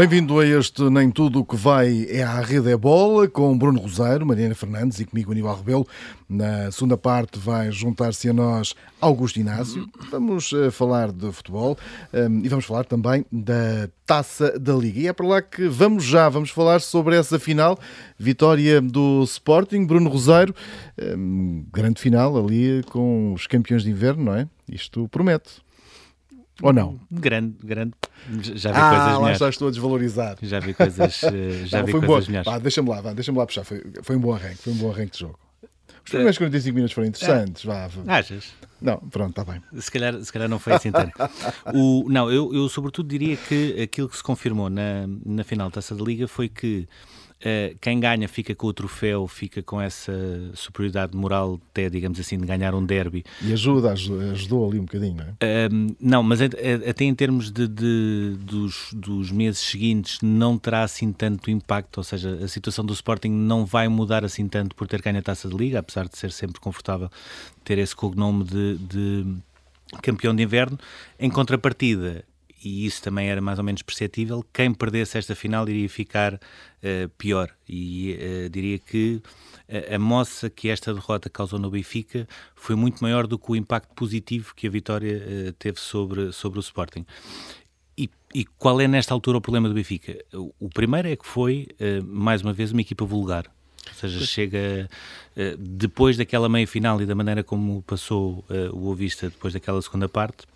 Bem-vindo a este Nem Tudo o que vai é à Rede é Bola, com Bruno Rosário, Mariana Fernandes e comigo Aníbal Rebelo. Na segunda parte vai juntar-se a nós Augusto Inácio. Vamos uh, falar de futebol um, e vamos falar também da Taça da Liga. E é para lá que vamos já, vamos falar sobre essa final, vitória do Sporting, Bruno Rosário, um, grande final ali com os campeões de inverno, não é? Isto promete. Ou não? Grande, grande. Já vi ah, coisas lá melhores. já estou a desvalorizar. Já vi coisas, eh, já Não, vi foi coisas bom, melhores. pá, deixa-me lá, vá, deixa-me lá puxar. Foi, foi um bom arranque, foi um bom arranque de jogo. Os primeiros 45 minutos foram interessantes. Vá, vá. Achas? Não, pronto, está bem. Se calhar, se calhar não foi assim tanto. O, não, eu, eu sobretudo diria que aquilo que se confirmou na, na final da Taça da Liga foi que quem ganha fica com o troféu, fica com essa superioridade moral, até digamos assim, de ganhar um derby. E ajuda, ajudou, ali um bocadinho, não é? Um, não, mas até em termos de, de- dos, dos meses seguintes não terá assim tanto impacto, ou seja, a situação do Sporting não vai mudar assim tanto por ter ganho a Taça de Liga, apesar de ser sempre confortável ter esse cognome de, de campeão de inverno. Em contrapartida, e isso também era mais ou menos perceptível, quem perdesse esta final iria ficar eh, pior. E eh, diria que a, a moça que esta derrota causou no Benfica foi muito maior do que o impacto positivo que a vitória eh, teve sobre, sobre o Sporting. E, e qual é nesta altura o problema do Benfica? O, o primeiro é que foi, mais uma vez, uma equipa vulgar. Ou seja, chega depois daquela meia final e da maneira como passou o Ovista depois daquela segunda parte,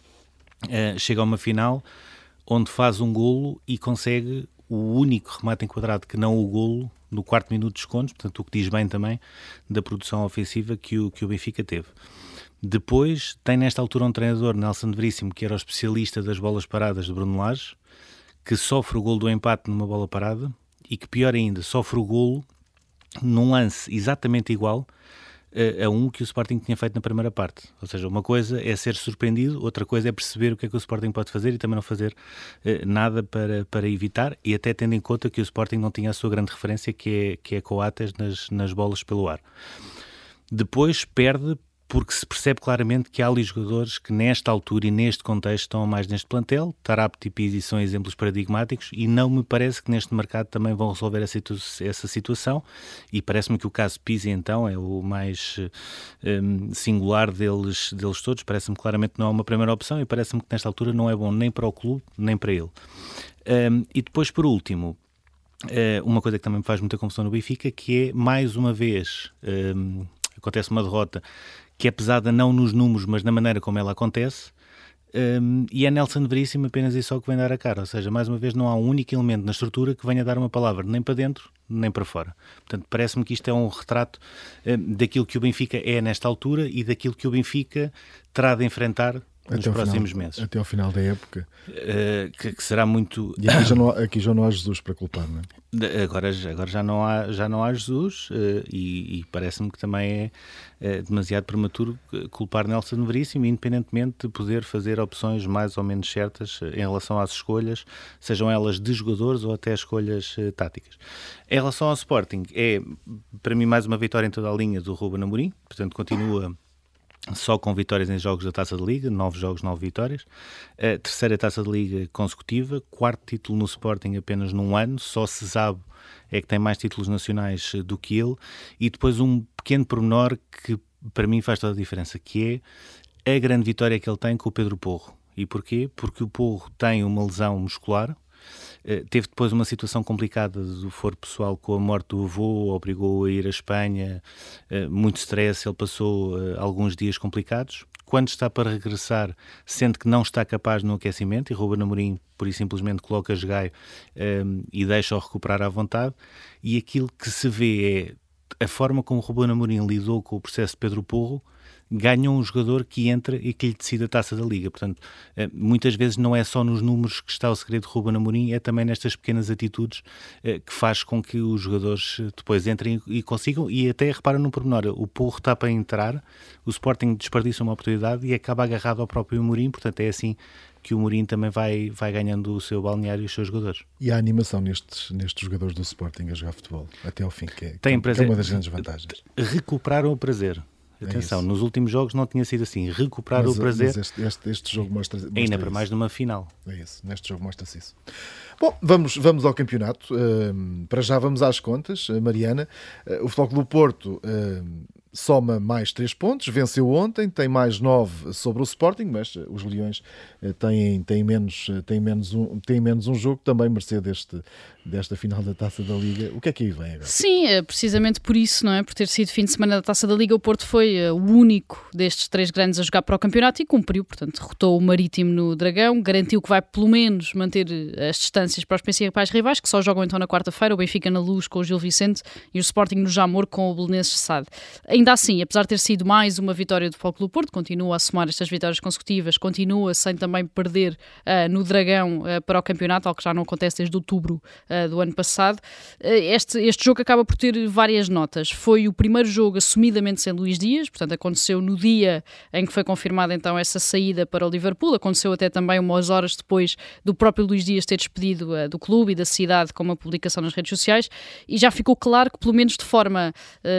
eh, chega a uma final onde faz um golo e consegue o único remate enquadrado que não o golo no quarto minuto de descontos, portanto o que diz bem também da produção ofensiva que o, que o Benfica teve. Depois tem nesta altura um treinador, Nelson Veríssimo, que era o especialista das bolas paradas de Bruno Lage, que sofre o golo do empate numa bola parada e que pior ainda, sofre o golo num lance exatamente igual a, um que o Sporting tinha feito na primeira parte. Ou seja, uma coisa é ser surpreendido, outra coisa é perceber o que é que o Sporting pode fazer e também não fazer eh, nada para, para evitar, e até tendo em conta que o Sporting não tinha a sua grande referência, que é, que é Coates nas, nas bolas pelo ar. Depois perde porque se percebe claramente que há ali jogadores que nesta altura e neste contexto estão mais neste plantel, Tarapti e Pizzi são exemplos paradigmáticos e não me parece que neste mercado também vão resolver essa, situ essa situação. E parece-me que o caso Pizzi então é o mais um, singular deles, deles todos, parece-me claramente que não é uma primeira opção e parece-me que nesta altura não é bom nem para o clube, nem para ele. Um, e depois por último, uh, uma coisa que também me faz muita confusão no Benfica, que é mais uma vez um, acontece uma derrota que é pesada não nos números, mas na maneira como ela acontece, um, e é Nelson Veríssimo apenas isso só que vem dar a cara. Ou seja, mais uma vez, não há um único elemento na estrutura que venha dar uma palavra nem para dentro nem para fora. Portanto, parece-me que isto é um retrato um, daquilo que o Benfica é nesta altura e daquilo que o Benfica terá de enfrentar nos próximos final, meses. Até ao final da época. Uh, que, que será muito. E aqui já, não, há- aqui já não há Jesus para culpar, não é? Agora, agora já, não há, já não há Jesus eh, e, e parece-me que também é, eh, demasiado prematuro culpar Nelson Veríssimo, independentemente de poder fazer opções mais ou menos certas eh, em relação às escolhas, sejam elas de jogadores ou até escolhas táticas. Em relação ao Sporting, é para mim mais uma vitória em toda a linha do Ruben Amorim, portanto continua só com vitórias em jogos da Taça de Liga, nove jogos, nove vitórias. A terceira Taça de Liga consecutiva, quarto título no Sporting apenas num ano, só Cesabo é que tem mais títulos nacionais eh, do que ele. E depois um pequeno pormenor que para mim faz toda a diferença, que é a grande vitória que ele tem com o Pedro Porro. E porquê? Porque o Porro tem uma lesão muscular, teve depois uma situação complicada do foro pessoal com a morte do avô, obrigou a ir à Espanha, eh, muito stress, ele passou eh, alguns dias complicados. Quando está para regressar, sente que não está capaz no aquecimento e Ruben Amorim, por isso simplesmente coloca Gaio e deixa-o recuperar à vontade. E aquilo que se vê é a forma como Ruben Amorim lidou com o processo de Pedro Porro, ganham um jogador que entra e que lhe decide a taça da Liga. Portanto, eh, muitas vezes não é só nos números que está o segredo de Ruben Amorim, é também nestas pequenas atitudes eh, que faz com que os jogadores eh, depois entrem e consigam, e até repara num pormenor, o Porro está para entrar, o Sporting desperdiça uma oportunidade e acaba agarrado ao próprio Amorim, portanto é assim que o Mourinho também vai, vai ganhando o seu balneário e os seus jogadores. E há animação nestes, nestes jogadores do Sporting a jogar futebol, até ao fim, que é, Tem que é prazer. uma das grandes vantagens. Recuperaram o prazer. É Atenção, é nos últimos jogos não tinha sido assim. Recuperar mas, o prazer. Mas este, este, este, jogo mostra, mostra Ainda para mais numa final. É isso, neste jogo mostra-se isso. Bom, vamos, vamos ao campeonato. Uh, para já vamos às contas, Mariana. Uh, o Futebol do Porto uh, soma mais 3 pontos, venceu ontem, tem mais 9 sobre o Sporting, mas eh, os Leões eh, têm, têm, menos, eh, têm, menos um, têm menos um jogo, também mercê deste, desta final da Taça da Liga. O que é que aí vem agora? Sim, é precisamente por isso, não é? Por ter sido fim de semana da Taça da Liga, o Porto foi o único destes três grandes a jogar para o campeonato e cumpriu, portanto, derrotou o Marítimo no Dragão, garantiu que vai pelo menos manter as distâncias para os principais rivais, que só jogam então na quarta-feira, o Benfica na Luz com o Gil Vicente e o Sporting no Jamor com o Belenenses Sade. Ainda assim, apesar de ter sido mais uma vitória do Futebol Porto, continua a somar estas vitórias consecutivas, continua sem também perder uh, no Dragão uh, para o campeonato, algo que já não acontece desde outubro uh, do ano passado. este, este jogo acaba por ter várias notas. Foi o primeiro jogo assumidamente sem Luís Dias, portanto aconteceu no dia em que foi confirmada então essa saída para o Liverpool, aconteceu até também umas horas depois do próprio Luís Dias ter despedido do clube e da cidade com uma publicação nas redes sociais e já ficou claro que pelo menos de forma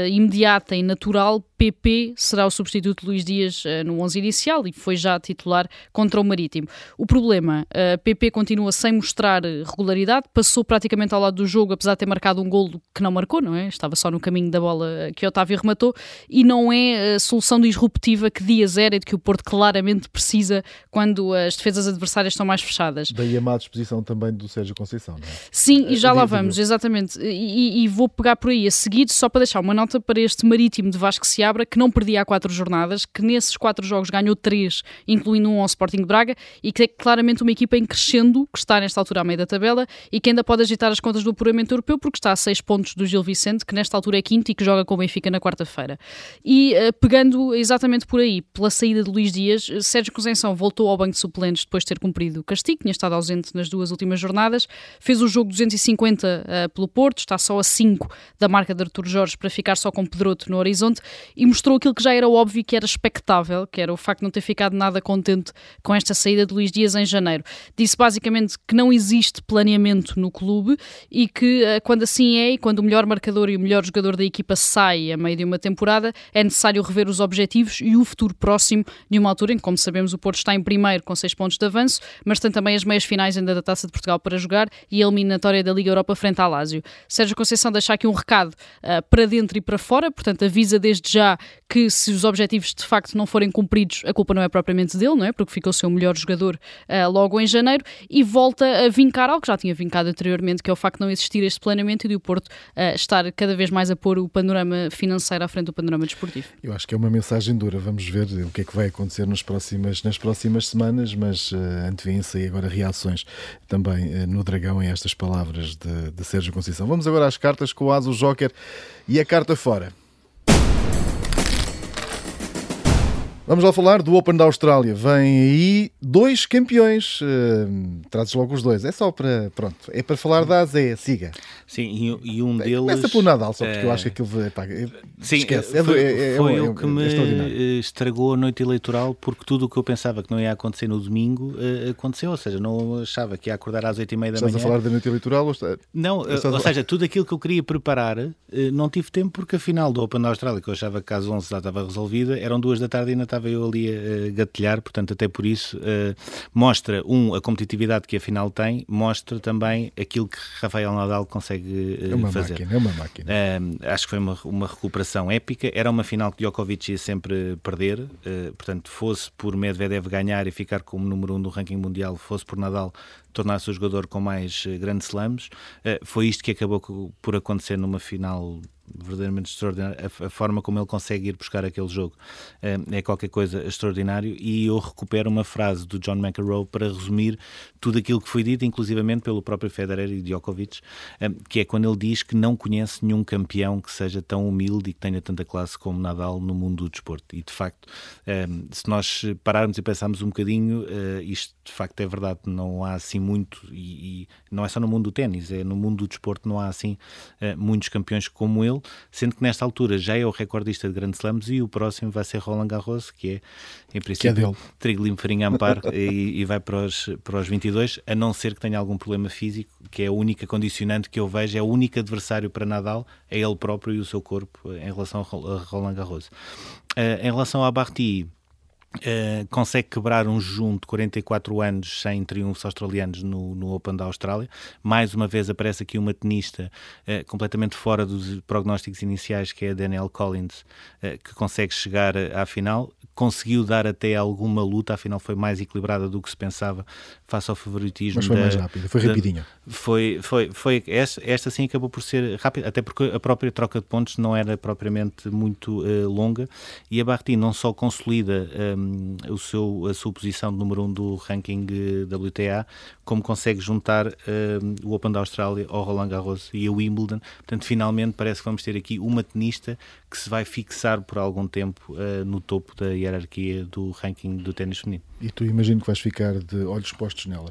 imediata e natural rural PP será o substituto de Luís Dias uh, no 11 inicial e foi já titular contra o Marítimo. O problema, uh, PP continua sem mostrar regularidade, passou praticamente ao lado do jogo, apesar de ter marcado um golo que não marcou, não é? Estava só no caminho da bola que Otávio rematou e não é a solução disruptiva que Dias era e de que o Porto claramente precisa quando as defesas adversárias estão mais fechadas. Daí a má disposição também do Sérgio Conceição, não é? Sim, e já lá vamos, exatamente. E, e, vou pegar por aí a seguir, só para deixar uma nota para este Marítimo de Vasco Seabra que não perdia há quatro jornadas, que nesses quatro jogos ganhou três, incluindo um ao Sporting de Braga, e que é claramente uma equipa em crescendo, que está nesta altura à meio da tabela e que ainda pode agitar as contas do apuramento europeu, porque está a seis pontos do Gil Vicente, que nesta altura é quinto e que joga com o Benfica na quarta-feira. E uh, pegando exatamente por aí, pela saída de Luís Dias, Sérgio Conceição voltou ao banco de suplentes depois de ter cumprido o castigo, tinha estado ausente nas duas últimas jornadas, fez o jogo 250 uh, eh, pelo Porto, está só a 5 da marca de Artur Jorge para ficar só com Pedroto no horizonte e mostrou aquilo que já era óbvio que era expectável, que era o facto de não ter ficado nada contente com esta saída de Luís Dias em janeiro. Disse basicamente que não existe planeamento no clube e que eh, quando assim é e quando o melhor marcador e o melhor jogador da equipa sai a meio de uma temporada, é necessário rever os objetivos e o futuro próximo de uma altura em que, como sabemos, o Porto está em primeiro com seis pontos de avanço, mas tem também as meias finais ainda da Taça de Portugal para jogar e a eliminatória da Liga Europa frente à Lásio. Sérgio Conceição deixa aqui um recado uh, para dentro e para fora, portanto avisa desde já que se os objetivos de facto não forem cumpridos, a culpa não é propriamente dele, não é? Porque ficou seu melhor jogador uh, logo em janeiro e volta a vincar algo que já tinha vincado anteriormente, que é o facto de não existir este planeamento e de o Porto uh, estar cada vez mais a pôr o panorama financeiro à frente do panorama desportivo. Eu acho que é uma mensagem dura. Vamos ver o que é que vai acontecer nas próximas, nas próximas semanas, mas uh, antevêm-se aí agora reações também uh, no Dragão em estas palavras de, de Sérgio Conceição. Vamos agora às cartas com o Aso Joker e a carta fora. Vamos lá falar do Open da Austrália. Vem aí dois campeões. Uh, Trazes logo os dois. É só para. Pronto. É para falar da Azé. Siga. Sim, e, e um deles. Começa por Nadal, só porque uh, eu acho que aquilo. Pá, sim, esquece. É foi, é, é, foi é, o que me estragou a noite eleitoral, porque tudo o que eu pensava que não ia acontecer no domingo uh, aconteceu. Ou seja, não achava que ia acordar às 8 e meia da Estás manhã. Estás a falar da noite eleitoral? Ou está... Não, ou seja, tudo aquilo que eu queria preparar, não tive tempo, porque a final do Open da Austrália, que eu achava que às 11 já estava resolvida, eram duas da tarde e ainda estava eu ali a gatilhar, portanto, até por isso, uh, mostra, um, a competitividade que a final tem, mostra também aquilo que Rafael Nadal consegue uh, é uma fazer. Máquina, é uma máquina. Uh, acho que foi uma, uma recuperação épica. Era uma final que Djokovic ia sempre perder, portanto, fosse por Medvedev ganhar e ficar como número um do ranking mundial, fosse por Nadal tornar-se o jogador com mais grandes slams. foi isto que acabou por acontecer numa final verdadeiramente extraordinário. A, forma como ele consegue ir buscar aquele jogo é, é qualquer coisa extraordinário. E eu recupero uma frase do John McEnroe para resumir tudo aquilo que foi dito, inclusivamente pelo próprio Federer e Djokovic, que é quando ele diz que não conhece nenhum campeão que seja tão humilde e que tenha tanta classe como Nadal no mundo do desporto. E de facto, se nós pararmos e pensarmos um bocadinho, isto de facto é verdade. Não há assim muito, e, e não é só no mundo do ténis, é no mundo do desporto, não há assim muitos campeões como ele. sendo que nesta altura já é o recordista de grandes slams e o próximo vai ser Roland Garros, que é, em princípio, que é. Trigo Limpo Farinha Ampar e, e, vai para os, para os 22, a não ser que tenha algum problema físico, que é a única condicionante que eu vejo, é o único adversário para Nadal, é ele próprio e o seu corpo em relação a Roland Garros. Uh, em relação a Barty, Uh, consegue quebrar um jejum de 44 anos sem triunfos australianos no, no, Open da Austrália. Mais uma vez aparece aqui uma tenista uh, completamente fora dos prognósticos iniciais, que é a Danielle Collins, uh, que consegue chegar à final. Conseguiu dar até alguma luta, afinal foi mais equilibrada do que se pensava face ao favoritismo. Mas foi da, mais rápida, foi rapidinha. Foi, foi, foi esta, esta sim acabou por ser rápida, até porque a própria troca de pontos não era propriamente muito longa e a Barty não só consolida um, o seu, a sua posição de número 1 um do ranking eh, WTA, como consegue juntar uh, o Open da Austrália ao Roland Garros e ao Wimbledon. Portanto, finalmente parece que vamos ter aqui uma tenista que se vai fixar por algum tempo uh, no topo da hierarquia do ranking do ténis feminino. E tu imagino que vais ficar de olhos postos nela.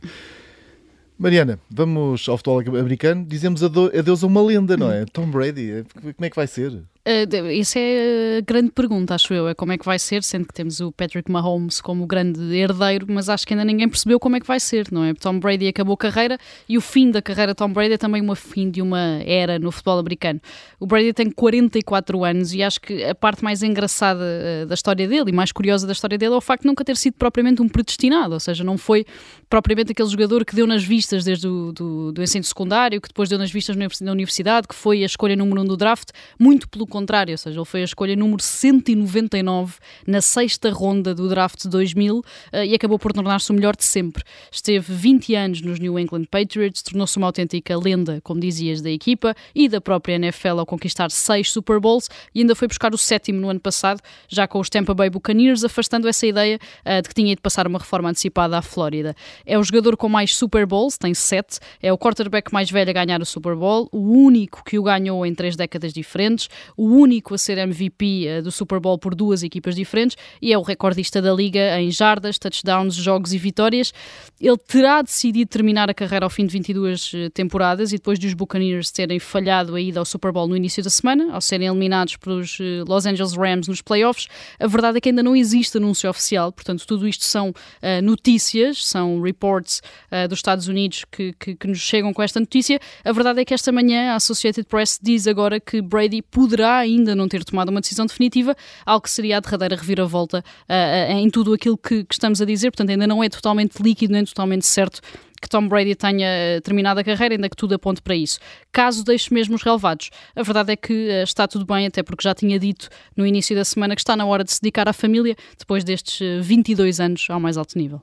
Mariana, vamos ao futebol americano. Dizemos adeus a uma lenda, não é? Tom Brady. Como é que vai ser? Uh, isso é a grande pergunta, acho eu. É como é que vai ser, sendo que temos o Patrick Mahomes como grande herdeiro, mas acho que ainda ninguém percebeu como é que vai ser, não é? Tom Brady acabou a carreira e o fim da carreira de Tom Brady é também o fim de uma era no futebol americano. O Brady tem 44 anos e acho que a parte mais engraçada uh, da história dele e mais curiosa da história dele é o facto de nunca ter sido propriamente um predestinado, ou seja, não foi propriamente aquele jogador que deu nas vistas desde o do, do ensino secundário, que depois deu nas vistas na universidade, que foi a escolha número 1 um do draft, muito pelo contrário, ou seja, ele foi a escolha número 199 na sexta ronda do draft de 2000 eh, e acabou por tornar-se o melhor de sempre. Esteve 20 anos nos New England Patriots, tornou-se uma autêntica lenda, como dizias, da equipa e da própria NFL ao conquistar seis Super Bowls e ainda foi buscar o sétimo no ano passado, já com os Tampa Bay Buccaneers, afastando essa ideia uh, de que tinha de passar uma reforma antecipada à Flórida. É o jogador com mais Super Bowls, tem sete, é o quarterback mais velho a ganhar o Super Bowl, o único que o ganhou em três décadas diferentes, único único a ser MVP eh, do Super Bowl por duas equipas diferentes e é o recordista da liga em jardas, touchdowns, jogos e vitórias. Ele terá decidido terminar a carreira ao fim de 22 eh, temporadas e depois dos Buccaneers terem falhado a ida ao Super Bowl no início da semana, ao serem eliminados pelos eh, Los Angeles Rams nos playoffs, a verdade é que ainda não existe anúncio oficial, portanto, tudo isto são uh, notícias, são reports uh, dos Estados Unidos que, que, que nos chegam com esta notícia. A verdade é que esta manhã a Associated Press diz agora que Brady poderá ainda não ter tomado uma decisão definitiva, algo que seria a derradeira reviravolta uh, em tudo aquilo que, que, estamos a dizer. Portanto, ainda não é totalmente líquido, nem totalmente certo que Tom Brady tenha terminado a carreira, ainda que tudo aponte para isso. Caso deixe mesmo os relevados, a verdade é que uh, está tudo bem, até porque já tinha dito no início da semana que está na hora de se dedicar à família, depois destes 22 anos ao mais alto nível.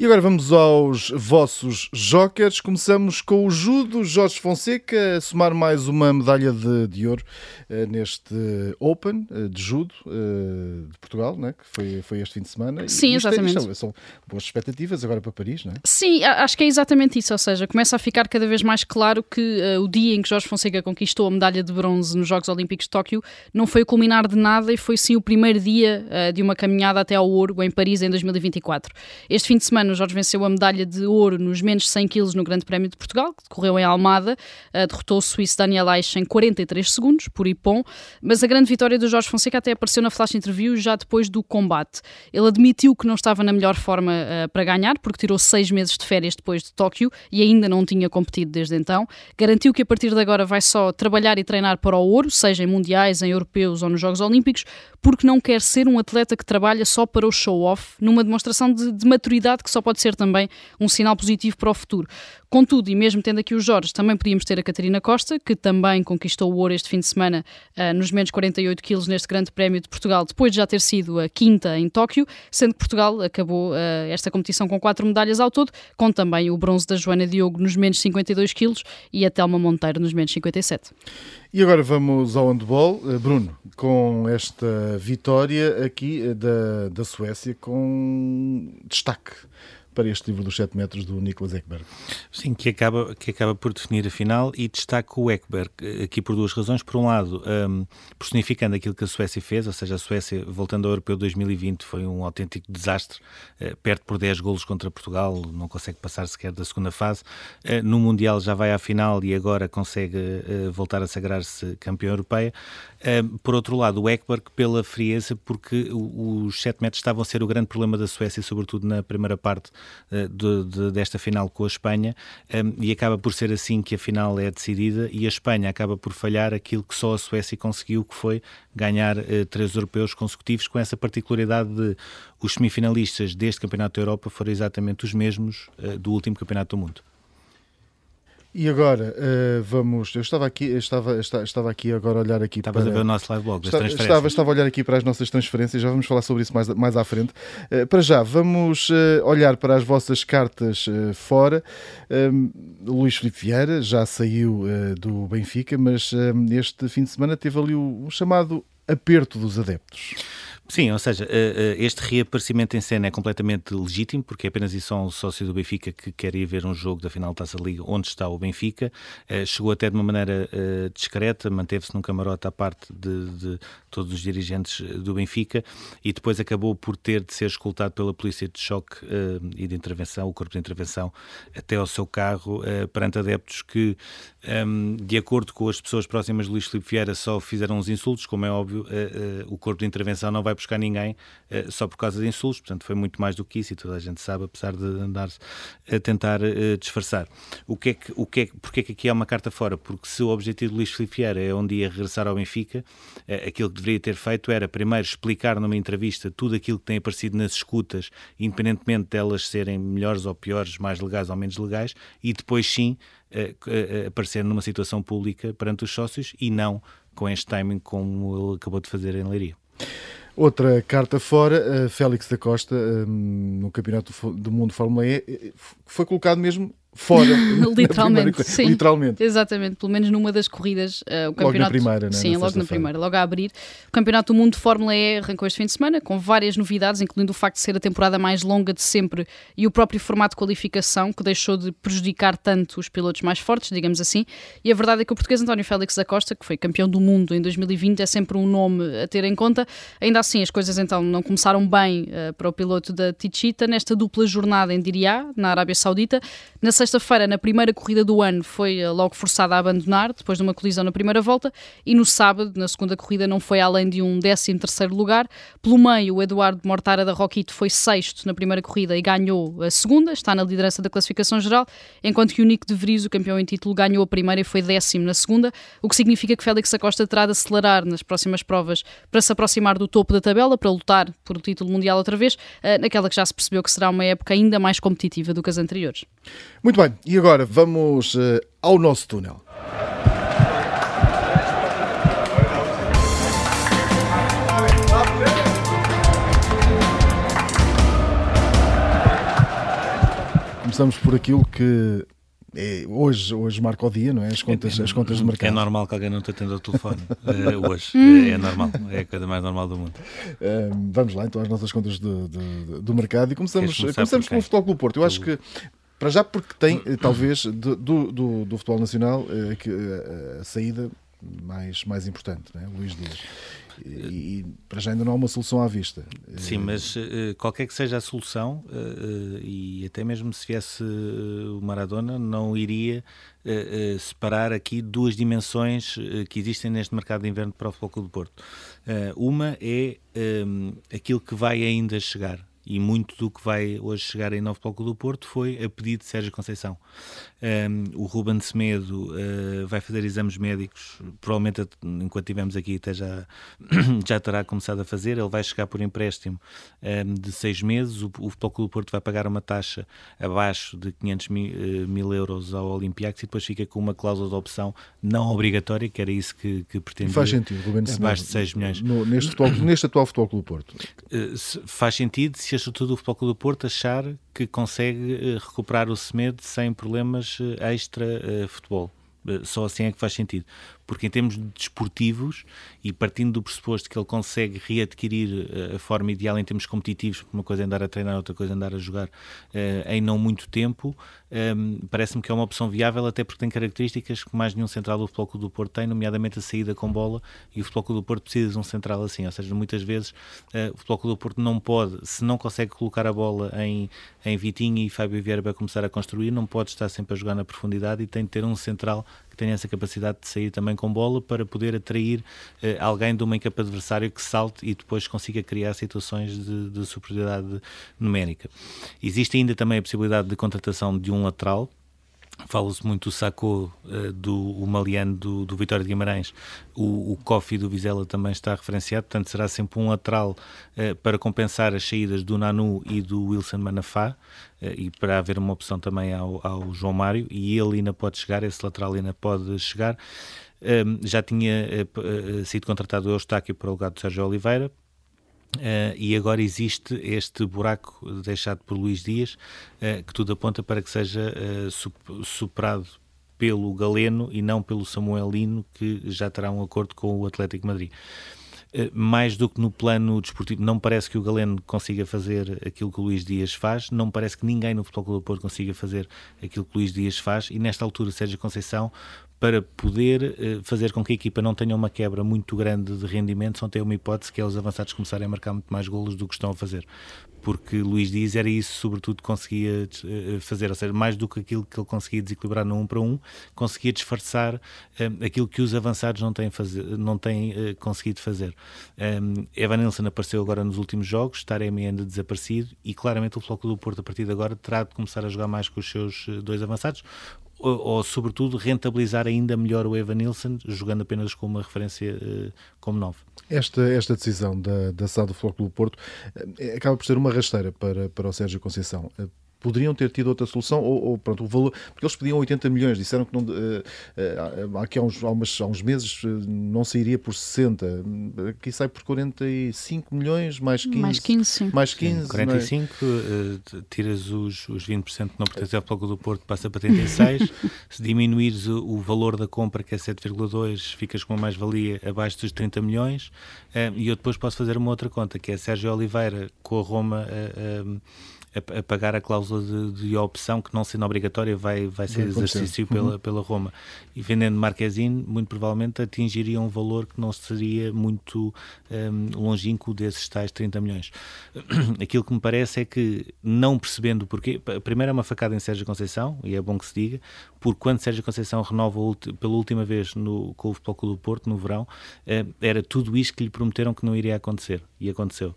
E agora vamos aos vossos jokers. Começamos com o judo. Jorge Fonseca a somar mais uma medalha de, de ouro uh, neste Open uh, de judo uh, de Portugal, né? que foi, foi este fim de semana. Sim, isto exatamente. É, isto são boas expectativas agora para Paris, não é? Sim, acho que é exatamente isso. Ou seja, começa a ficar cada vez mais claro que o dia em que Jorge Fonseca conquistou a medalha de bronze nos Jogos Olímpicos de Tóquio não foi o culminar de nada e foi sim o primeiro dia de uma caminhada até ao ouro em Paris em 2024. Este fim de semana ano, Jorge venceu a medalha de ouro nos menos 100 kg no Grande Prémio de Portugal, que decorreu em Almada. Uh, derrotou o suíço Daniel Aich em 43 segundos, por Ipon. Mas a grande vitória do Jorge Fonseca até apareceu na flash interview já depois do combate. Ele admitiu que não estava na melhor forma uh, para ganhar, porque tirou seis meses de férias depois de Tóquio e ainda não tinha competido desde então. Garantiu que a partir de agora vai só trabalhar e treinar para o ouro, seja em mundiais, em europeus ou nos Jogos Olímpicos, porque não quer ser um atleta que trabalha só para o show-off, numa demonstração de, de maturidade que só pode ser também um sinal positivo para o futuro. Contudo, e mesmo tendo aqui os Jorge, também podíamos ter a Catarina Costa, que também conquistou o ouro este fim de semana uh, nos menos 48 quilos neste Grande Prémio de Portugal, depois de já ter sido a quinta em Tóquio, sendo que Portugal acabou uh, esta competição com quatro medalhas ao todo, com também o bronze da Joana Diogo nos menos 52 quilos e a Telma Monteiro nos menos 57. E agora vamos ao handball. Eh, Bruno, com esta vitória aqui da, da Suécia com destaque para este livro dos 7 metros do Nicolas Ekberg. Sim, que acaba, que acaba por definir a final e destaca o Ekberg aqui por duas razões. Por um lado, um, personificando aquilo que a Suécia fez, ou seja, a Suécia, voltando ao Europeu 2020, foi um autêntico desastre, uh, perto por 10 golos contra Portugal, não consegue passar sequer da segunda fase. Uh, no Mundial já vai à final e agora consegue voltar a sagrar-se campeão europeia. Por outro lado, o Ekberg pela frieza, porque os 7 metros estavam a ser o grande problema da Suécia, sobretudo na primeira parte de, de, desta final com a Espanha, e acaba por ser assim que a final é decidida, e a Espanha acaba por falhar aquilo que só a Suécia conseguiu, que foi ganhar uh, três europeus consecutivos, com essa particularidade de os semifinalistas deste Campeonato da Europa foram exatamente os mesmos uh, do último Campeonato do Mundo. E agora uh, vamos. Eu estava aqui, estava, estava aqui agora a olhar aqui Estavas para. a ver o nosso live blog das transferências. Estava, estava a olhar aqui para as nossas transferências, já vamos falar sobre isso mais, mais à frente. Uh, para já, vamos uh, olhar para as vossas cartas fora. Luís Filipe Vieira já saiu do Benfica, mas este fim de semana teve ali o, o chamado aperto dos adeptos. Sim, ou seja, eh, eh, este reaparecimento em cena é completamente legítimo, porque é apenas e só um sócio do Benfica que quer ir ver um jogo da final da Taça Liga onde está o Benfica. Eh, chegou até de uma maneira discreta, manteve-se num camarote à parte de, de, todos os dirigentes do Benfica e depois acabou por ter de ser escoltado pela polícia de choque e de intervenção, o corpo de intervenção, até ao seu carro, perante adeptos que, ehm, de acordo com as pessoas próximas de Luís Filipe Vieira, só fizeram uns insultos, como é óbvio, o corpo de intervenção não vai buscar ninguém uh, só por causa de insultos, portanto foi muito mais do que isso e toda a gente sabe, apesar de andar a tentar uh, disfarçar. O que é que, o que é, porque é que aqui há uma carta fora? Porque se o objetivo de Luís Filipe Vieira é um dia regressar ao Benfica, uh, aquilo que deveria ter feito era primeiro explicar numa entrevista tudo aquilo que tem aparecido nas escutas, independentemente delas serem melhores ou piores, mais legais ou menos legais, e depois sim aparecer numa situação pública perante os sócios e não com este timing como ele acabou de fazer em Leiria. Outra carta fora, Félix da Costa, hum, no Campeonato do Mundo Fórmula E, eh, foi colocado mesmo fora. literalmente, sim. Literalmente. Exatamente, pelo menos numa das corridas. Uh, o campeonato, logo na primeira, né? Sim, logo na primeira, logo a abrir. O Campeonato do Mundo de Fórmula E arrancou este fim de semana, com várias novidades, incluindo o facto de ser a temporada mais longa de sempre e o próprio formato de qualificação, que deixou de prejudicar tanto os pilotos mais fortes, digamos assim. E a verdade é que o português António Félix da Costa, que foi campeão do mundo em 2020, é sempre um nome a ter em conta. Ainda assim, as coisas então não começaram bem uh, para o piloto da Tichita nesta dupla jornada em Diriyah, na Arábia Saudita. Na sexta-feira, na primeira corrida do ano, foi eh, logo forçada a abandonar, depois de uma colisão na primeira volta, e no sábado, na segunda corrida, não foi além de um 13 terceiro lugar. Pelo meio, o Eduardo Mortara da Roquito foi sexto na primeira corrida e ganhou a segunda, está na liderança da classificação geral, enquanto que o Nico de Vries, o campeão em título, ganhou a primeira e foi décimo na segunda, o que significa que Félix Acosta terá de acelerar nas próximas provas para se aproximar do topo da tabela, para lutar por o título mundial outra vez, eh, naquela que já se percebeu que será uma época ainda mais competitiva do que as anteriores. Muito bem, e agora vamos uh, ao nosso túnel. Começamos por aquilo que é, hoje, hoje marca o dia, não é? As contas, as contas de mercado. É normal que alguém não te atenda o telefone uh, hoje. é, é, normal, é a coisa mais normal do mundo. Uh, vamos lá então às nossas contas do, do, do mercado e começamos, começamos com o Futebol Clube Porto. Eu acho que para já porque tem, eh, talvez, do, do, do futebol nacional, a, eh, a, a saída mais, mais importante, né? Luís Dias. E, e, para já ainda não há uma solução à vista. Sim, mas qualquer que seja a solução, e até mesmo se viesse o Maradona, não iria separar aqui duas dimensões que existem neste mercado de inverno para o Futebol do Porto. uma é aquilo que vai ainda chegar, e muito do que vai hoje chegar em Novo Palco do Porto foi a pedido de Sérgio Conceição. Um, o Ruben Semedo uh, vai fazer exames médicos, provavelmente enquanto estivermos aqui até já, já terá começado a fazer. Ele vai chegar por empréstimo um, de seis meses. O, o do Porto vai pagar uma taxa abaixo de 500 mil, uh, mil euros ao Olympiacos e depois fica com uma cláusula de opção não obrigatória, que era isso que, que pretendia. Faz sentido, Ruben Semedo. Abaixo de 6 milhões. No, neste, futebol, neste atual Futebol Clube do Porto. Uh, faz sentido se a estrutura do Futebol Clube do Porto achar que consegue recuperar o Semedo sem problemas extra uh, futebol. Uh, só assim é que faz sentido. Porque em termos desportivos e partindo do pressuposto que ele consegue readquirir eh, a forma ideal em termos competitivos, uma coisa é andar a treinar, outra coisa é andar a jogar uh, em não muito tempo, um, parece-me que é uma opção viável, até porque tem características que mais nenhum central do Futebol Clube do Porto tem, nomeadamente a saída com bola, e o Futebol Clube do Porto precisa de um central assim, ou seja, muitas vezes uh, o Futebol Clube do Porto não pode, se não consegue colocar a bola em, em Vitinho e Fábio Vieira para começar a construir, não pode estar sempre a jogar na profundidade e tem de ter um central tenha essa capacidade de sair também com bola para poder atrair uh, alguém de uma equipa adversária que salte e depois consiga criar situações de, de superioridade numérica. Existe ainda também a possibilidade de contratação de um lateral, Fala-se muito do Sacco, uh, do o Maliano do, do Vitória de Guimarães, o, o do Vizela também está referenciado, portanto será sempre um lateral uh, para compensar as saídas do Nanu e do Wilson Manafá uh, e para haver uma opção também ao, ao, João Mário e ele ainda pode chegar, esse lateral ainda pode chegar. já tinha sido contratado o Eustáquio para o lugar do Sérgio Oliveira, Uh, e agora existe este buraco deixado por Luís Dias, uh, que tudo aponta para que seja uh, superado pelo Galeno e não pelo Samuelino, que já terá um acordo com o Atlético Madrid. Mais do que no plano desportivo, não parece que o Galeno consiga fazer aquilo que o Luís Dias faz, não parece que ninguém no Futebol Clube do Porto consiga fazer aquilo que o Luís Dias faz, e nesta altura Sérgio Conceição para poder uh, fazer com que a equipa não tenha uma quebra muito grande de rendimento, só tem uma hipótese que é os avançados começarem a marcar muito mais golos do que estão a fazer. Porque Luís Dias era isso, sobretudo, fazer, ou seja, mais do que aquilo que ele conseguia desequilibrar no 1 um para 1, um, conseguia disfarçar uh, aquilo que os avançados não têm, fazer, não têm uh, conseguido fazer. Um, Evan Nilsson apareceu agora nos últimos jogos, Taremi ainda desaparecido e claramente o Floco do Porto, a partir de agora, terá de começar a jogar mais com os seus dois avançados ou, ou, sobretudo, rentabilizar ainda melhor o Evan Nilsson, jogando apenas com uma referência uh, como 9. Esta, esta decisão da, da SAD do Flóculo do Porto uh, acaba por ser uma rasteira para, para o Sérgio Conceição. Uh, poderiam ter tido outra solução, ou, ou, pronto, o valor, porque eles pediam 80 milhões, disseram que não, uh, uh, aqui há uns, há, umas, há uns meses uh, não sairia por 60, aqui sai por 45 milhões, mais 15. Mais 15, sim. Mais 15 sim, 45, é? tiras os, os 20% que não pertence ao Bloco do Porto, passa para 36, se diminuires o, o, valor da compra, que é 7,2, ficas com uma mais-valia abaixo dos 30 milhões, e eu depois posso fazer uma outra conta, que é Sérgio Oliveira com a Roma a, a pagar a cláusula de, de, opção que não sendo obrigatória vai, vai ser exercício pela, uhum. pela Roma. E vendendo Marquezine, muito provavelmente atingiria um valor que não seria muito um, longínquo desses tais 30 milhões. Aquilo que me parece é que, não percebendo porquê, primeiro é uma facada em Sérgio Conceição, e é bom que se diga, porque quando Sérgio Conceição renova pela última vez no, com o Futebol Clube do Porto, no verão, eh, era tudo isto que lhe prometeram que não iria acontecer, e aconteceu.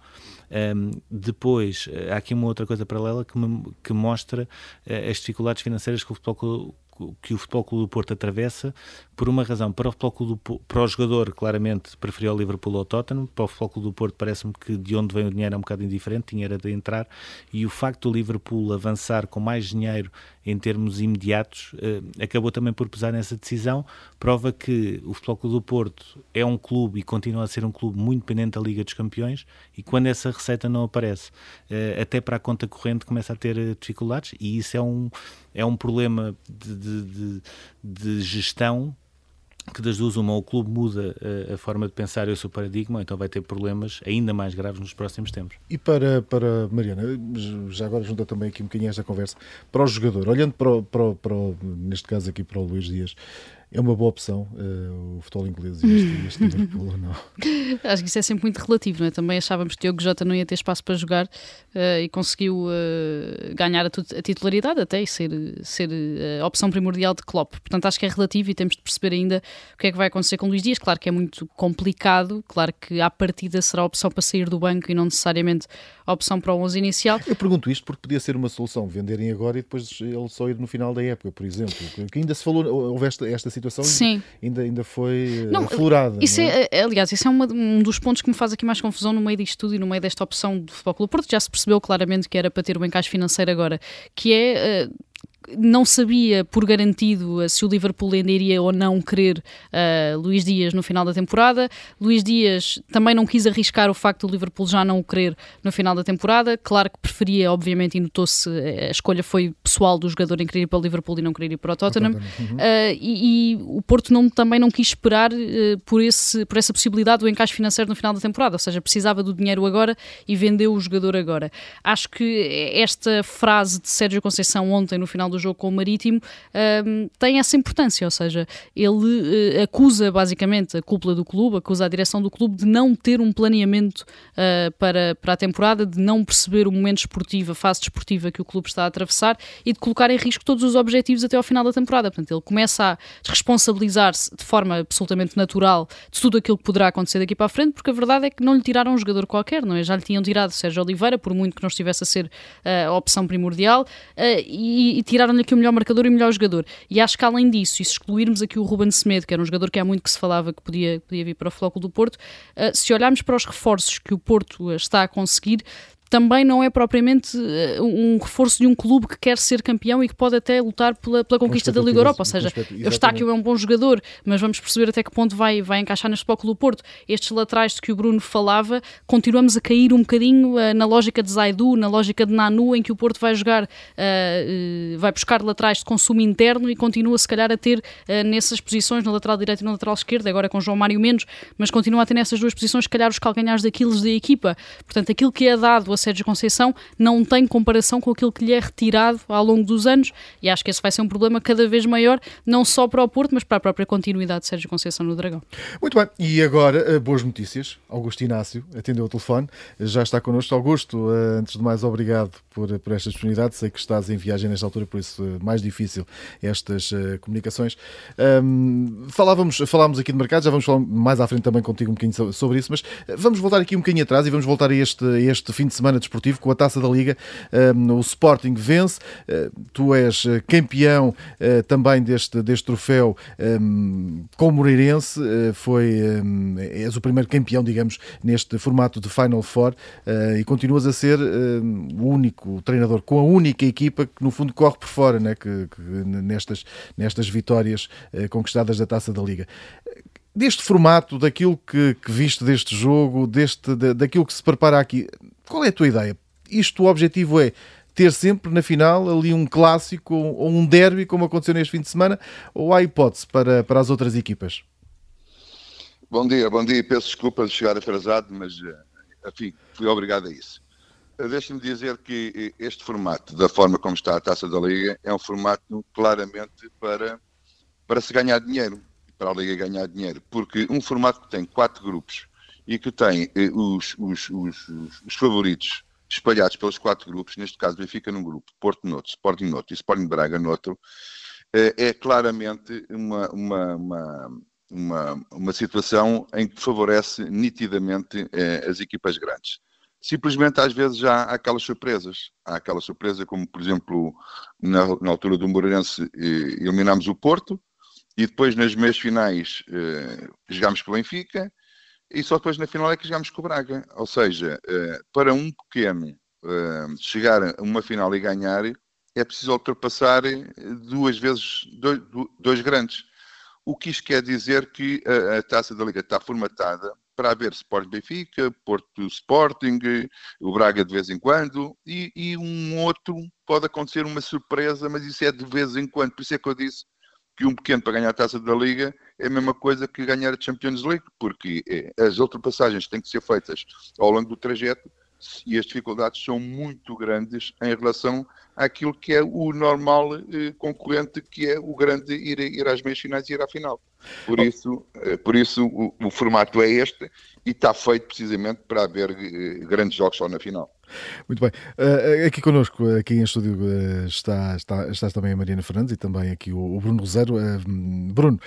Um, depois, há aqui uma outra coisa paralela que, me, que mostra uh, as dificuldades financeiras que o futebol que o Futebol Clube do Porto atravessa por uma razão. Para o, Futebol do, para o jogador, claramente, preferiu o Liverpool ao Tottenham. Para o Futebol do Porto, parece-me que de onde vem o dinheiro é um bocado indiferente, tinha era de entrar. E o facto do Liverpool avançar com mais dinheiro em termos imediatos eh, acabou também por pesar nessa decisão. Prova que o Futebol do Porto é um clube e continua a ser um clube muito dependente da Liga dos Campeões. E quando essa receita não aparece, eh, até para a conta corrente começa a ter eh, dificuldades. E isso é um, é um problema de, de, de, de gestão que das duas uma, o clube muda a, a, forma de pensar e o seu paradigma, então vai ter problemas ainda mais graves nos próximos tempos. E para, para Mariana, já agora junta também aqui um bocadinho esta conversa, para o jogador, olhando para, para, para neste caso aqui para o Luís Dias, é uma boa opção uh, o futebol inglês e este, este Liverpool ou não? Acho que isso é sempre muito relativo, não é? Também achávamos que Diogo Jota não ia ter espaço para jogar uh, e conseguiu uh, ganhar a, a, titularidade até e ser, ser a opção primordial de Klopp. Portanto, acho que é relativo e temos de perceber ainda o que é que vai acontecer com Luís Dias. Claro que é muito complicado, claro que à partida será a opção para sair do banco e não necessariamente a opção para o 11 inicial. Eu pergunto isto porque podia ser uma solução venderem agora e depois ele só ir no final da época, por exemplo. Que ainda se falou, houve esta, esta situação situação Sim. Ainda, ainda foi eh, não, aflorada. Isso não é? é? aliás, isso é uma, um dos pontos que me faz aqui mais confusão no meio disto tudo e no meio desta opção do Futebol Clube Porto. Já se percebeu claramente que era para ter o um encaixe financeiro agora, que é. Não sabia por garantido se o Liverpool ainda iria ou não querer uh, Luís Dias no final da temporada. Luís Dias também não quis arriscar o facto do Liverpool já não o querer no final da temporada. Claro que preferia, obviamente, e notou-se, a escolha foi pessoal do jogador em querer ir para o Liverpool e não querer ir para o Tottenham. Uhum. Uh, e, e, o Porto não, também não quis esperar uh, por, esse, por essa possibilidade do encaixe financeiro no final da temporada, ou seja, precisava do dinheiro agora e vendeu o jogador agora. Acho que esta frase de Sérgio Conceição ontem no final do jogo com o Marítimo um, tem essa importância, ou seja, ele uh, acusa basicamente a cúpula do clube, acusa a direção do clube de não ter um planeamento uh, para, para a temporada, de não perceber o momento esportivo, a fase desportiva que o clube está a atravessar e de colocar em risco todos os objetivos até ao final da temporada. Portanto, ele começa a responsabilizar-se de forma absolutamente natural de tudo aquilo que poderá acontecer daqui para a frente, porque a verdade é que não lhe tiraram um jogador qualquer, não é? Já lhe tinham tirado Sérgio Oliveira, por muito que não estivesse a ser uh, a opção primordial, e, e tiraram-lhe aqui o melhor marcador e o melhor jogador. E acho que além disso, e se excluirmos aqui o Ruben Semedo, que era um jogador que há muito que se falava que podia, podia vir para o Flóculo do Porto, uh, se olharmos para os reforços que o Porto está a conseguir, também não é propriamente eh, um reforço de um clube que quer ser campeão e que pode até lutar pela, pela conquista da Liga Europa. Ou seja, Eustáquio é um bom jogador, mas vamos perceber até que ponto vai, vai encaixar neste bloco do Porto. Estes laterais de que o Bruno falava, continuamos a cair um bocadinho uh, na lógica de Zaidu, na lógica de Nanu, em que o Porto vai jogar, uh, uh, vai buscar laterais de consumo interno e continua se calhar a ter nessas posições, na lateral direito e na lateral esquerda, agora com João Mário menos, mas continua a ter nessas duas posições, se calhar os calcanhares daqueles da equipa. Portanto, aquilo que é dado a Sérgio Conceição não tem comparação com aquilo que lhe é retirado ao longo dos anos e acho que esse vai ser um problema cada vez maior, não só para o Porto, mas para a própria continuidade de Sérgio Conceição no Dragão. Muito bem, e agora eh, boas notícias. Augusto Inácio atendeu o telefone, já está connosco. Augusto, eh, antes de mais, obrigado por, por esta disponibilidade. Sei que estás em viagem nesta altura, por isso eh, mais difícil estas comunicações. Um, falávamos, falávamos aqui de mercado, já vamos falar mais à frente também contigo um bocadinho sobre isso, mas vamos voltar aqui um bocadinho atrás e vamos voltar a este, a este fim de semana desportivo com a Taça da Liga. o Sporting vence, ah, tu és ah, campeão ah, também deste, deste troféu com o Moreirense, foi, és o primeiro campeão, digamos, neste formato de Final Four. E continuas a ser o único treinador com a única equipa que no fundo corre por fora né, que, que nestas, nestas vitórias conquistadas da Taça da Liga. Deste formato, daquilo que, que viste deste jogo, deste, daquilo que se prepara aqui, qual é a tua ideia? Isto, o objetivo é ter sempre na final ali um clássico ou um derby, como aconteceu neste fim de semana, ou há hipótese para, para as outras equipas? Bom dia, bom dia. Peço desculpa de chegar atrasado, mas eh, enfim, fui obrigado a isso. Eh, deixe-me dizer que eh, este formato, da forma como está a taça da Liga, é um formato claramente para, para se ganhar dinheiro, para a Liga ganhar dinheiro, porque um formato que tem quatro grupos e que tem os, os, os, os favoritos espalhados pelos quatro grupos, neste caso Benfica num grupo, Porto noutro, Sporting noutro e Sporting Braga noutro, eh, é claramente uma, uma, uma, uma, uma situação em que favorece nitidamente eh, as equipas grandes. Simplesmente às vezes há aquelas surpresas. Há aquela surpresa como, por exemplo, na, na altura do Moreirense eh, eliminámos o Porto e depois nas meias finais eh, jogámos com o Benfica e só depois na final é que jogamos com o Braga. Ou seja, eh, para um pequeno eh, chegar a uma final e ganhar, é preciso ultrapassar eh, duas vezes dois, dois grandes. O que isto quer dizer que a, a taça da Liga está formatada para haver Sport Benfica, Porto Sporting, o Braga de vez em quando, e, e, um outro pode acontecer uma surpresa, mas isso é de vez em quando. Por isso é que eu disse que um pequeno para ganhar a taça da Liga é a mesma coisa que ganhar a Champions League, porque é, as ultrapassagens têm que ser feitas ao longo do trajeto e as dificuldades são muito grandes em relação àquilo que é o normal eh, concorrente, que é o grande ir, ir às meias finais e ir à final. Por isso, eh, por isso o, o formato é este e está feito precisamente para haver eh, grandes jogos só na final. Muito bem. Uh, aqui connosco, aqui em estúdio, uh, está, está, está também a Mariana Fernandes e também aqui o, o Bruno Roseiro. Uh, Bruno,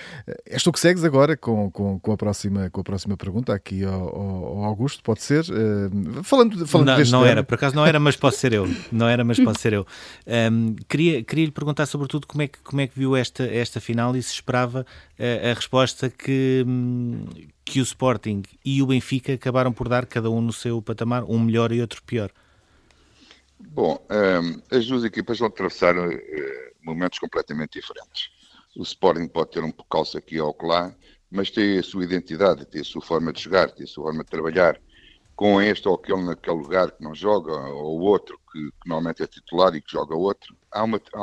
és tu que segues agora com, com, com, a, próxima, com a próxima pergunta aqui ao, ao Augusto, pode ser? falando falando não, deste não era, por acaso não era, mas pode ser eu. Não era, mas pode ser eu. Um, ehm, queria, queria lhe perguntar sobretudo como é que, como é que viu esta, esta final e se esperava a resposta que, hum, que o Sporting e o Benfica acabaram por dar, cada um no seu patamar, um melhor e outro pior? Bom, um, as duas equipas vão atravessar uh, momentos completamente diferentes. O Sporting pode ter um calço aqui ou lá, mas tem a sua identidade, tem a sua forma de jogar, tem a sua forma de trabalhar. Com este ou aquele naquele lugar que não joga, ou outro que, que normalmente é titular e que joga outro, há uma, há,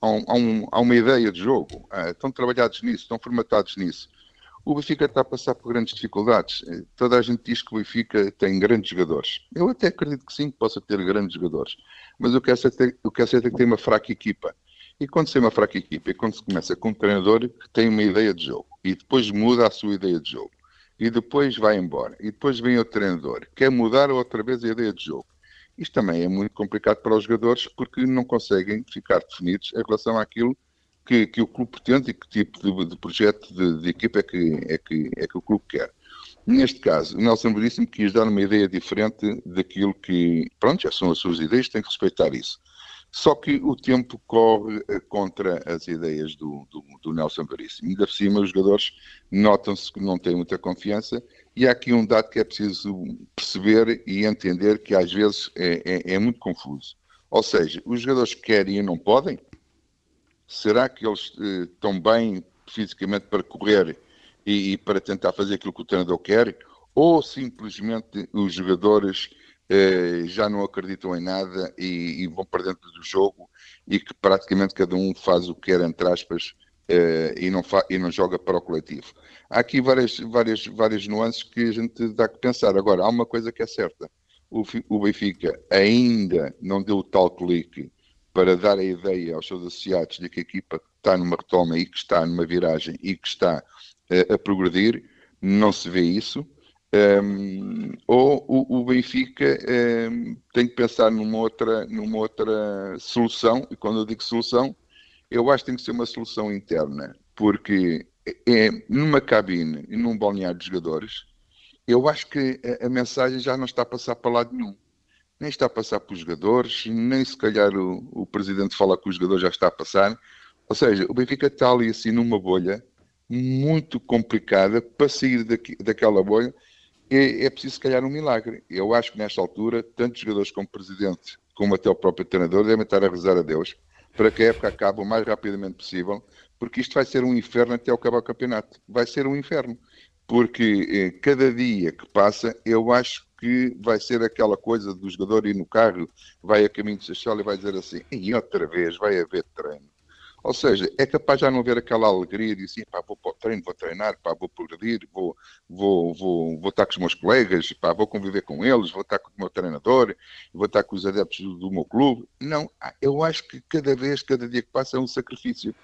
há, um, há uma ideia de jogo. Ah, estão trabalhados nisso, estão formatados nisso. O Benfica está a passar por grandes dificuldades. Toda a gente diz que o Benfica tem grandes jogadores. Eu até acredito que sim, que possa ter grandes jogadores. Mas o que é certo é, é, que tem uma fraca equipa. E quando se tem uma fraca equipa, é quando se começa com um treinador que tem uma ideia de jogo e depois muda a sua ideia de jogo e depois vai embora e depois vem outro treinador, quer mudar outra vez a ideia de jogo. Isto também é muito complicado para os jogadores porque não conseguem ficar definidos em relação àquilo que, que o clube pretende e que tipo de, de projeto de, de, equipa é que, é, que, é que o clube quer. Neste caso, o Nelson Veríssimo quis dar uma ideia diferente daquilo que, pronto, já são as suas ideias, tem que respeitar isso. Só que o tempo corre eh, contra as ideias do, do, do Nelson Veríssimo. Ainda por cima, os jogadores notam-se que não têm muita confiança e há aqui um dado que é preciso perceber e entender que às vezes é, é, é muito confuso. Ou seja, os jogadores querem e não podem, Será que eles eh, estão bem fisicamente para correr e, e, para tentar fazer aquilo que o treinador quer? Ou simplesmente os jogadores eh, já não acreditam em nada e, e, vão para dentro do jogo e que praticamente cada um faz o que quer, entre aspas, eh, e, não e não joga para o coletivo? Há aqui várias, várias, várias nuances que a gente dá que pensar. Agora, há uma coisa que é certa. O, o Benfica ainda não deu o tal clique para dar a ideia aos seus associados de que a equipa está numa retoma e que está numa viragem e que está uh, a progredir, não se vê isso. Um, ou o, o Benfica um, tem que pensar numa outra, numa outra solução, e quando eu digo solução, eu acho que tem que ser uma solução interna, porque é, numa cabine e num balneário de jogadores, eu acho que a, a mensagem já não está a passar para lado nenhum nem está a passar para os jogadores, nem se calhar o, o presidente fala que os jogadores já está a passar. Ou seja, o Benfica está ali assim numa bolha muito complicada para sair daqui, daquela bolha. É, é preciso, se calhar, um milagre. Eu acho que nesta altura, tanto os jogadores como o presidente, como até o próprio treinador, devem estar a rezar a Deus para que a época acabe o mais rapidamente possível, porque isto vai ser um inferno até acabar o campeonato. Vai ser um inferno. Porque eh, cada dia que passa, eu acho que vai ser aquela coisa do jogador ir no carro, vai a caminho de Seixal e vai dizer assim, e outra vez vai haver treino. Ou seja, é capaz já não haver aquela alegria de assim, pá, vou para o treino, vou treinar, pá, vou progredir, vou, vou, vou, vou estar com os meus colegas, pá, vou conviver com eles, vou estar com o meu treinador, vou estar com os adeptos do, do meu clube. Não, eu acho que cada vez, cada dia que passa é um sacrifício.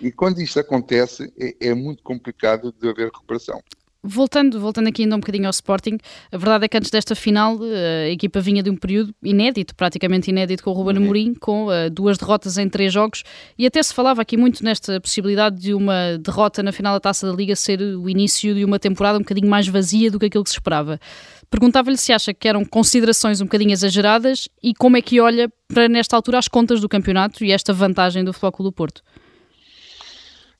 E quando isto acontece, é, é muito complicado de haver recuperação. Voltando, voltando aqui ainda um bocadinho ao Sporting, a verdade é que antes desta final eh, a equipa vinha de um período inédito, praticamente inédito com o Ruben uhum. Amorim, com uh, duas derrotas em três jogos e até se falava aqui muito nesta possibilidade de uma derrota na final da Taça da Liga ser o início de uma temporada um bocadinho mais vazia do que aquilo que se esperava. Perguntava-lhe se acha que eram considerações um bocadinho exageradas e como é que olha para nesta altura as contas do campeonato e esta vantagem do Futebol Clube do Porto.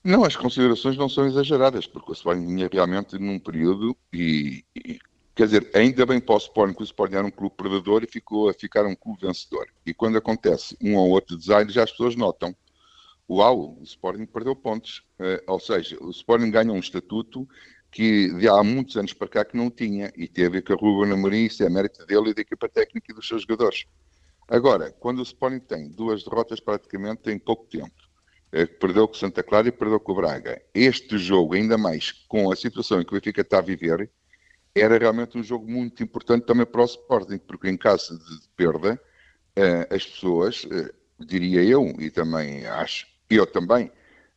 Não, as considerações não são exageradas, porque o Sporting vinha realmente num período e, e, quer dizer, ainda bem para o Sporting que o Sporting era um clube perdedor e ficou a ficar um clube vencedor. E quando acontece um ou outro design, já as pessoas notam. Uau, o Sporting perdeu pontos. Uh, ou seja, o Sporting ganha um estatuto que de há muitos anos para cá que não tinha e teve a ver com a Ruben Amorim, isso é mérito dele e da equipa técnica e dos seus jogadores. Agora, quando o Sporting tem duas derrotas praticamente em pouco tempo, perdeu com Santa Clara e perdeu com o Braga. Este jogo, ainda mais com a situação em que o Benfica está a viver, era realmente um jogo muito importante também para o Sporting, porque em caso de perda, eh, as pessoas, eh, diria eu, e também acho, eu também,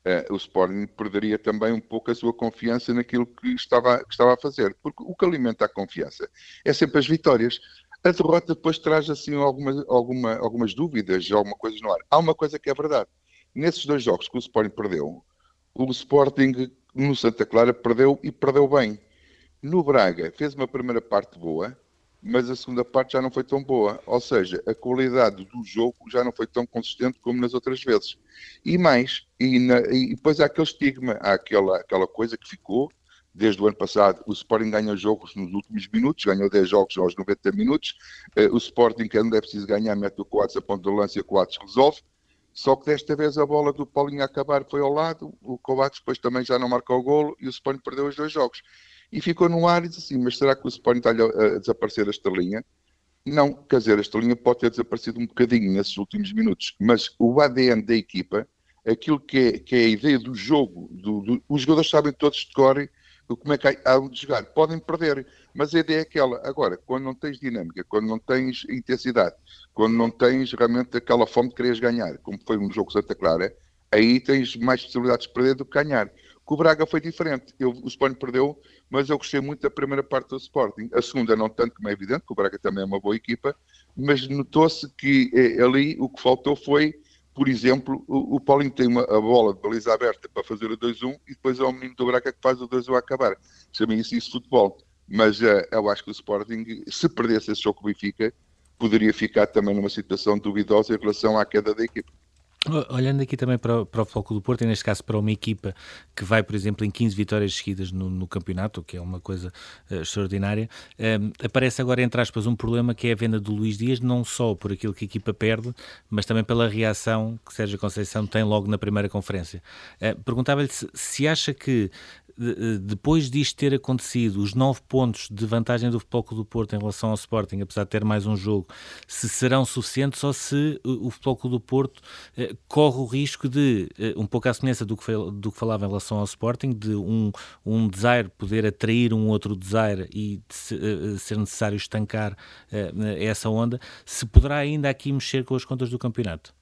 eh, o Sporting perderia também um pouco a sua confiança naquilo que estava, que estava a fazer, porque o que alimenta a confiança é sempre as vitórias. A derrota depois traz assim algumas, alguma, algumas dúvidas, alguma coisa no ar. Há uma coisa que é verdade Nesses dois jogos que o Sporting perdeu, o Sporting no Santa Clara perdeu e perdeu bem. No Braga fez uma primeira parte boa, mas a segunda parte já não foi tão boa. Ou seja, a qualidade do jogo já não foi tão consistente como nas outras vezes. E mais, e, na, e depois há aquele estigma, há aquela, aquela coisa que ficou, desde o ano passado, o Sporting ganha jogos nos últimos minutos, ganhou 10 jogos aos 90 minutos. Uh, o Sporting, que não é preciso ganhar, mete o Coates a ponto de lança e o Coates resolve. Só que desta vez a bola do Paulinho a acabar foi ao lado, o Kovacs depois também já não marcou o golo e o Sporting perdeu os dois jogos. E ficou no ar e disse assim, mas será que o Sporting está a, desaparecer a estrelinha? Não, quer dizer, a estrelinha pode ter desaparecido um bocadinho nesses últimos minutos, mas o ADN da equipa, aquilo que é, que é a ideia do jogo, do, do, os jogadores sabem todos de como é que há de jogar. Podem perder, mas a ideia é aquela. Agora, quando não tens dinâmica, quando não tens intensidade, quando não tens realmente aquela fome de quereres ganhar, como foi um jogo Santa Clara, aí tens mais possibilidades de perder do que ganhar. Com o Braga foi diferente. Eu, o Sporting perdeu, mas eu gostei muito da primeira parte do Sporting. A segunda não tanto, como é evidente, que o Braga também é uma boa equipa, mas notou-se que eh, ali o que faltou foi por exemplo, o, o Paulinho tem uma, a bola de baliza aberta para fazer o 2-1 e depois é o menino do Braga que faz o 2-1 a acabar. Chamem isso isso futebol. Mas uh, eu acho que o Sporting, se perdesse esse jogo com o Benfica, poderia ficar também numa situação duvidosa em relação à queda da equipe. Olhando aqui também para, para o Foco do Porto, e neste caso para uma equipa que vai, por exemplo, em 15 vitórias seguidas no, no campeonato, que é uma coisa uh, extraordinária, um, ehm, aparece agora, entre aspas, um problema que é a venda do Luís Dias, não só por aquilo que a equipa perde, mas também pela reação que Sérgio Conceição tem logo na primeira conferência. Uh, Perguntava-lhe se, se acha que depois disto ter acontecido, os nove pontos de vantagem do Futebol Clube do Porto em relação ao Sporting, apesar de ter mais um jogo, se serão suficientes ou se o Futebol Clube do Porto eh, corre o risco de, eh, um pouco à semelhança do que, do que falava em relação ao Sporting, de um, um desire poder atrair um outro desire e de eh, ser necessário estancar essa onda, se poderá ainda aqui mexer com as contas do campeonato?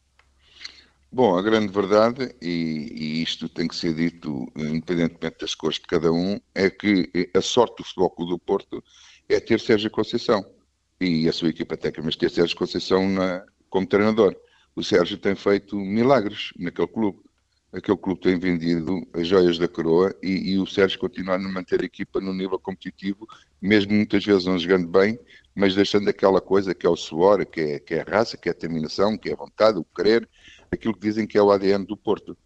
Bom, a grande verdade, e, e, isto tem que ser dito independentemente das cores de cada um, é que a sorte do Futebol Clube do Porto é ter Sérgio Conceição e a sua equipa técnica, mas ter Sérgio Conceição na, como treinador. O Sérgio tem feito milagres naquele clube. Aquele clube tem vendido as joias da coroa e, e o Sérgio continua a manter a equipa no nível competitivo, mesmo muitas vezes não jogando bem, mas deixando aquela coisa que é o suor, que é, que é a raça, que é a determinação, que é a vontade, o querer, aquilo que dizem que é o ADN do Porto.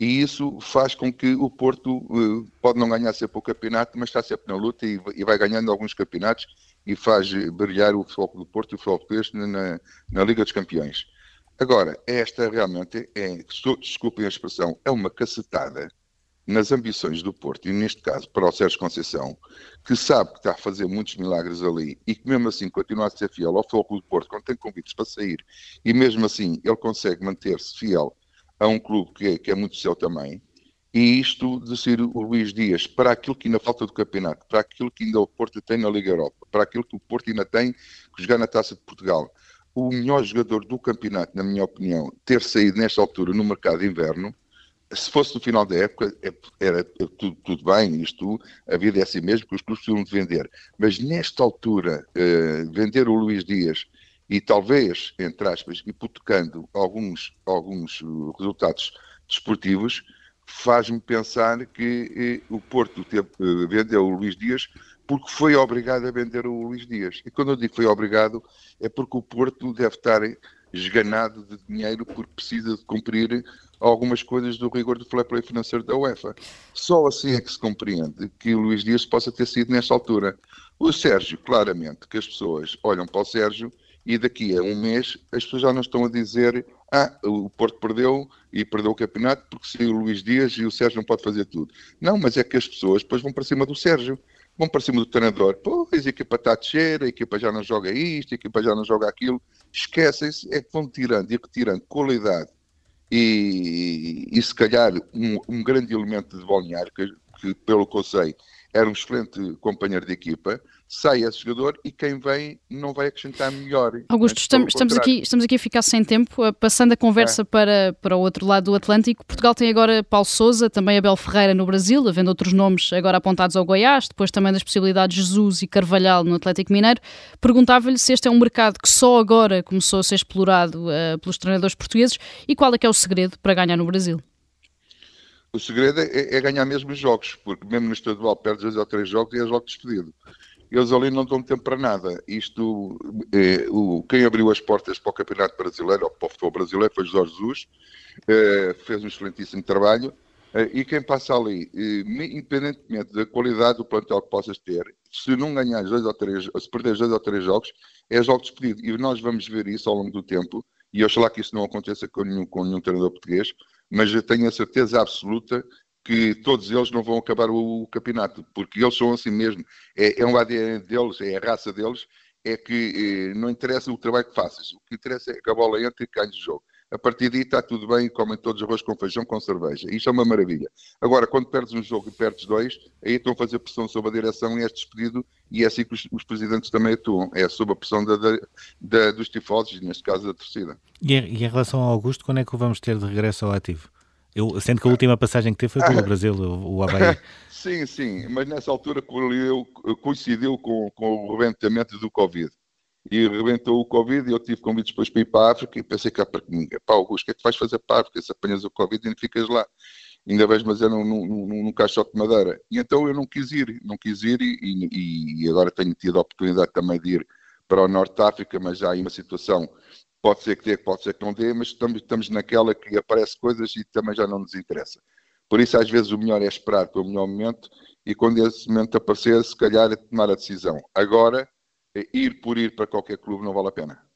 E isso faz com que o Porto uh, pode não ganhar sempre o campeonato, mas está sempre na luta e, vai ganhando alguns campeonatos e faz brilhar o futebol do Porto e o futebol português na, na Liga dos Campeões. Agora, esta realmente é, desculpem a expressão, é uma cacetada nas ambições do Porto, e neste caso para o Sérgio Conceição, que sabe que está a fazer muitos milagres ali e que mesmo assim continua a ser fiel ao Futebol do Porto quando tem convites para sair, e mesmo assim ele consegue manter-se fiel a um clube que é, que é muito seu também, e isto de ser o Luís Dias para aquilo que ainda falta do campeonato, para aquilo que ainda o Porto tem na Liga Europa, para aquilo que o Porto ainda tem que jogar na Taça de Portugal, o melhor jogador do campeonato, na minha opinião, ter saído nesta altura no mercado de inverno, se fosse no final da época, é, era tudo, tudo, bem, isto, a vida é assim mesmo, que os clubes precisam de vender. Mas nesta altura, uh, vender o Luís Dias e talvez, entre aspas, hipotecando alguns, alguns resultados desportivos, faz-me pensar que eh, o Porto teve, uh, vendeu o Luís Dias porque foi obrigado a vender o Luís Dias. E quando eu digo foi obrigado, é porque o Porto deve estar esganado de dinheiro porque precisa de cumprir algumas coisas do rigor do fair play financeiro da UEFA. Só assim é que se compreende que o Luís Dias possa ter sido nesta altura. O Sérgio, claramente, que as pessoas olham para o Sérgio e daqui a um mês as pessoas já não estão a dizer ah, o Porto perdeu e perdeu o campeonato porque saiu o Luís Dias e o Sérgio não pode fazer tudo. Não, mas é que as pessoas depois vão para cima do Sérgio, vão para cima do treinador. Pois, a equipa está a a equipa já não joga isto, a equipa já não joga aquilo. Esquecem-se, é que vão tirando e retirando qualidade e, e se calhar um, um grande elemento de balneário, que, que, pelo que eu sei era um excelente companheiro de equipa, sai esse jogador e quem vem não vai acrescentar melhor. Augusto, estamos, estamos, aqui, estamos aqui a ficar sem tempo, eh, passando a conversa é. para, para o outro lado do Atlântico. Portugal tem agora Paulo Souza, também Abel Ferreira no Brasil, havendo outros nomes agora apontados ao Goiás, depois também das possibilidades de Jesus e Carvalhal no Atlético Mineiro. Perguntava-lhe se este é um mercado que só agora começou a ser explorado uh, pelos treinadores portugueses e qual é que é o segredo para ganhar no Brasil. O segredo é, é ganhar mesmo os jogos, porque mesmo no estadual perdes dois ou três jogos e és logo despedido eles ali não dão tempo para nada. Isto, é, o, quem abriu as portas para o Campeonato Brasileiro, ou para o futebol brasileiro, foi Jorge Jesus, é, fez um excelentíssimo trabalho, é, e quem passa ali, independentemente da qualidade do plantel que possas ter, se não ganhares dois ou três, se perderes dois ou três jogos, és logo despedido. E nós vamos ver isso ao longo do tempo, e oxalá que isso não aconteça com nenhum, com nenhum treinador português, mas eu tenho a certeza absoluta que todos eles não vão acabar o, o campeonato, porque eles são assim mesmo, é, é um ADN deles, é a raça deles, é que eh, não interessa o trabalho que faças, o que interessa é que a bola entre e ganhes o jogo. A partir daí está tudo bem comem todos arroz com feijão com cerveja. Isto é uma maravilha. Agora, quando perdes um jogo e perdes dois, aí estão a fazer pressão sobre a direção e és despedido e é assim que os, os presidentes também atuam. É sob a pressão da, da, da, dos tifosos, neste caso da torcida. E, e, em relação ao Augusto, quando é que o vamos ter de regresso ao ativo? Eu, sendo que a última passagem que teve foi pelo Brasil, o, o Havaí. sim, sim, mas nessa altura coincidiu com, com o rebentamento do Covid e rebentou o Covid e eu tive convites depois para ir para a África e pensei que, para mim, pá, Augusto, o que é que vais fazer para a África se apanhas o Covid e não ficas lá? Ainda vais, mas era num, num, num caixote de madeira. E então eu não quis ir, não quis ir e, e, e, agora tenho tido a oportunidade também de ir para o Norte de África, mas já há uma situação, pode ser que dê, pode ser que não dê, mas estamos, estamos naquela que aparece coisas e também já não nos interessa. Por isso, às vezes, o melhor é esperar pelo melhor momento e quando esse momento aparecer, se calhar é tomar a decisão. Agora, ir por ir para qualquer clube não vale a pena.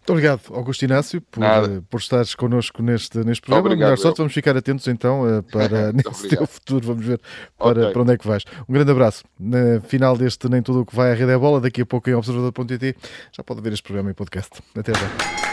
Muito obrigado, Augusto Inácio, por, eh, por estares connosco neste, neste programa. Obrigado, Melhor sorte, vamos ficar atentos então eh, para nesse teu futuro, vamos ver para, okay. para onde é que vais. Um grande abraço. Na final deste Nem Tudo o que vai à rede é bola, daqui a pouco em observador.pt já pode ver este programa em podcast. Até já.